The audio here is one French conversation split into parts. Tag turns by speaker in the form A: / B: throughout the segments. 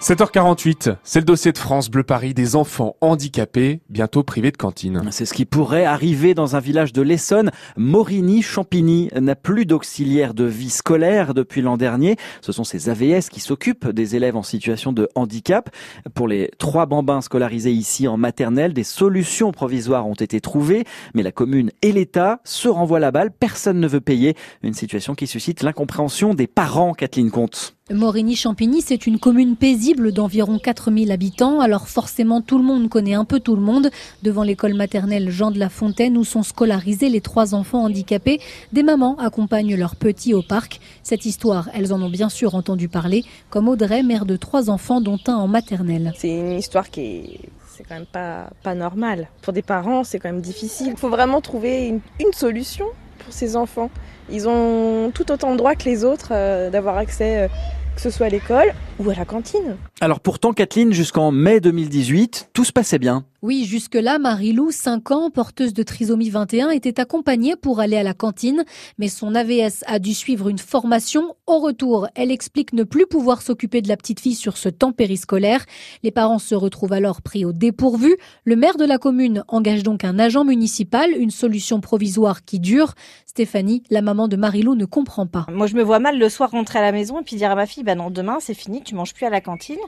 A: 7h48, c'est le dossier de France Bleu Paris des enfants handicapés, bientôt privés de cantine.
B: C'est ce qui pourrait arriver dans un village de l'Essonne. Morigny-Champigny n'a plus d'auxiliaire de vie scolaire depuis l'an dernier. Ce sont ces AVS qui s'occupent des élèves en situation de handicap. Pour les trois bambins scolarisés ici en maternelle, des solutions provisoires ont été trouvées, mais la commune et l'État se renvoient la balle. Personne ne veut payer. Une situation qui suscite l'incompréhension des parents, Kathleen Comte.
C: Morigny-Champigny, c'est une commune paisible d'environ 4000 habitants, alors forcément tout le monde connaît un peu tout le monde. Devant l'école maternelle Jean de la Fontaine, où sont scolarisés les trois enfants handicapés, des mamans accompagnent leurs petits au parc. Cette histoire, elles en ont bien sûr entendu parler, comme Audrey, mère de trois enfants, dont un en maternelle.
D: C'est une histoire qui est c'est quand même pas, pas normal. Pour des parents, c'est quand même difficile. Il faut vraiment trouver une, solution pour ces enfants. Ils ont tout autant de droits que les autres euh, d'avoir accès euh, que ce soit à l'école ou à la cantine.
B: Alors pourtant, Kathleen, jusqu'en mai 2018, tout se passait bien.
C: Oui, jusque-là, Marie-Lou, 5 ans, porteuse de trisomie 21, était accompagnée pour aller à la cantine, mais son AVS a dû suivre une formation. Au retour, elle explique ne plus pouvoir s'occuper de la petite fille sur ce temps périscolaire. Les parents se retrouvent alors pris au dépourvu. Le maire de la commune engage donc un agent municipal, une solution provisoire qui dure. Stéphanie, la maman de Marie-Lou, ne comprend pas.
E: Moi, je me vois mal le soir rentrer à la maison et puis dire à ma fille, bah non, demain, c'est fini, tu manges plus à la cantine.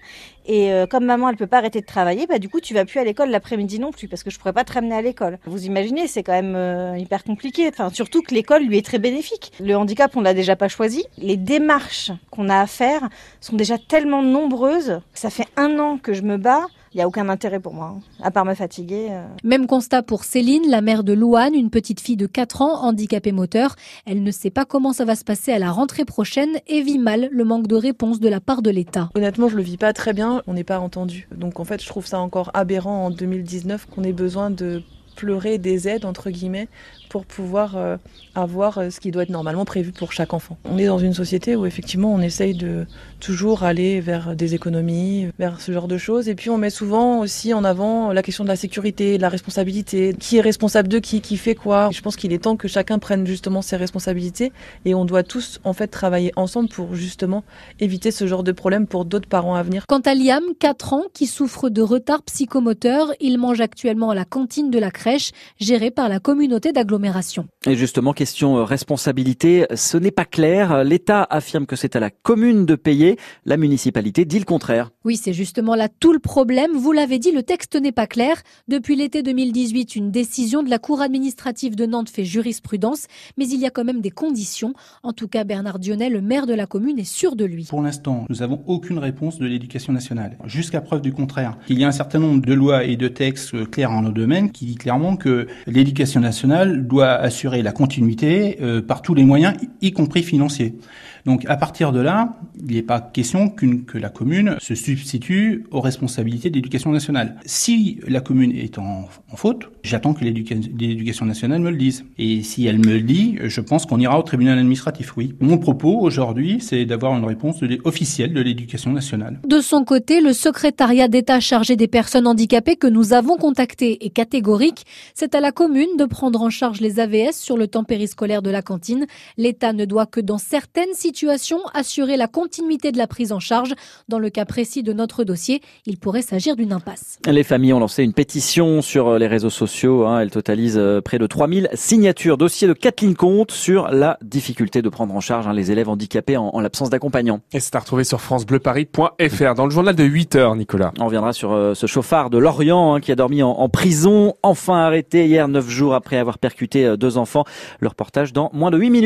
E: Et euh, comme maman, elle peut pas arrêter de travailler, bah du coup, tu vas plus à l'école l'après-midi non plus parce que je pourrais pas te ramener à l'école. Vous imaginez, c'est quand même euh, hyper compliqué. Enfin, surtout que l'école lui est très bénéfique. Le handicap, on l'a déjà pas choisi. Les démarches qu'on a à faire sont déjà tellement nombreuses. Ça fait un an que je me bats il n'y a aucun intérêt pour moi, hein, à part me fatiguer. Euh.
C: Même constat pour Céline, la mère de Louane, une petite fille de 4 ans, handicapée moteur. Elle ne sait pas comment ça va se passer à la rentrée prochaine et vit mal le manque de réponse de la part de l'État.
F: Honnêtement, je le vis pas très bien, on n'est pas entendu. Donc en fait, je trouve ça encore aberrant en 2019 qu'on ait besoin de pleurer des aides, entre guillemets, pour pouvoir euh, avoir euh, ce qui doit être normalement prévu pour chaque enfant. On est dans une société où effectivement on essaye de toujours aller vers des économies, vers ce genre de choses. Et puis on met souvent aussi en avant la question de la sécurité, de la responsabilité. Qui est responsable de qui, qui fait quoi? Je pense qu'il est temps que chacun prenne justement ses responsabilités et on doit tous en fait travailler ensemble pour justement éviter ce genre de problème pour d'autres parents à venir.
C: Quant à Liam, 4 ans, qui souffre de retard psychomoteur, il mange actuellement à la cantine de la crèche gérée par la communauté d'agglomération
B: et justement, question euh, responsabilité, ce n'est pas clair. L'État affirme que c'est à la commune de payer. La municipalité dit le contraire.
C: Oui, c'est justement là tout le problème. Vous l'avez dit, le texte n'est pas clair. Depuis l'été 2018, une décision de la Cour administrative de Nantes fait jurisprudence, mais il y a quand même des conditions. En tout cas, Bernard Dionnet, le maire de la commune, est sûr de lui.
G: Pour l'instant, nous n'avons aucune réponse de l'éducation nationale. Jusqu'à preuve du contraire. Il y a un certain nombre de lois et de textes clairs en nos domaines qui dit clairement que l'éducation nationale doit assurer la continuité euh, par tous les moyens, y compris financiers. Donc à partir de là, il n'est pas question que la commune se substitue aux responsabilités de l'éducation nationale. Si la commune est en, en faute, j'attends que l'éducation nationale me le dise. Et si elle me le dit, je pense qu'on ira au tribunal administratif, oui. Mon propos aujourd'hui, c'est d'avoir une réponse officielle de l'éducation nationale.
C: De son côté, le secrétariat d'État chargé des personnes handicapées que nous avons contacté est catégorique. C'est à la commune de prendre en charge les AVS sur le temps périscolaire de la cantine. L'État ne doit que dans certaines situations assurer la continuité de la prise en charge. Dans le cas précis de notre dossier, il pourrait s'agir d'une impasse.
B: Les familles ont lancé une pétition sur les réseaux sociaux. Hein. Elle totalise euh, près de 3000 signatures. Dossier de Kathleen Comte sur la difficulté de prendre en charge hein, les élèves handicapés en, l'absence d'accompagnant.
A: Et c'est à retrouver sur francebleuparis.fr dans le journal de 8 heures, Nicolas.
B: On reviendra sur euh, ce chauffard de Lorient hein, qui a dormi en, en prison, enfin arrêté hier, neuf jours après avoir percuté euh, deux enfants. Le reportage dans moins de 8 minutes.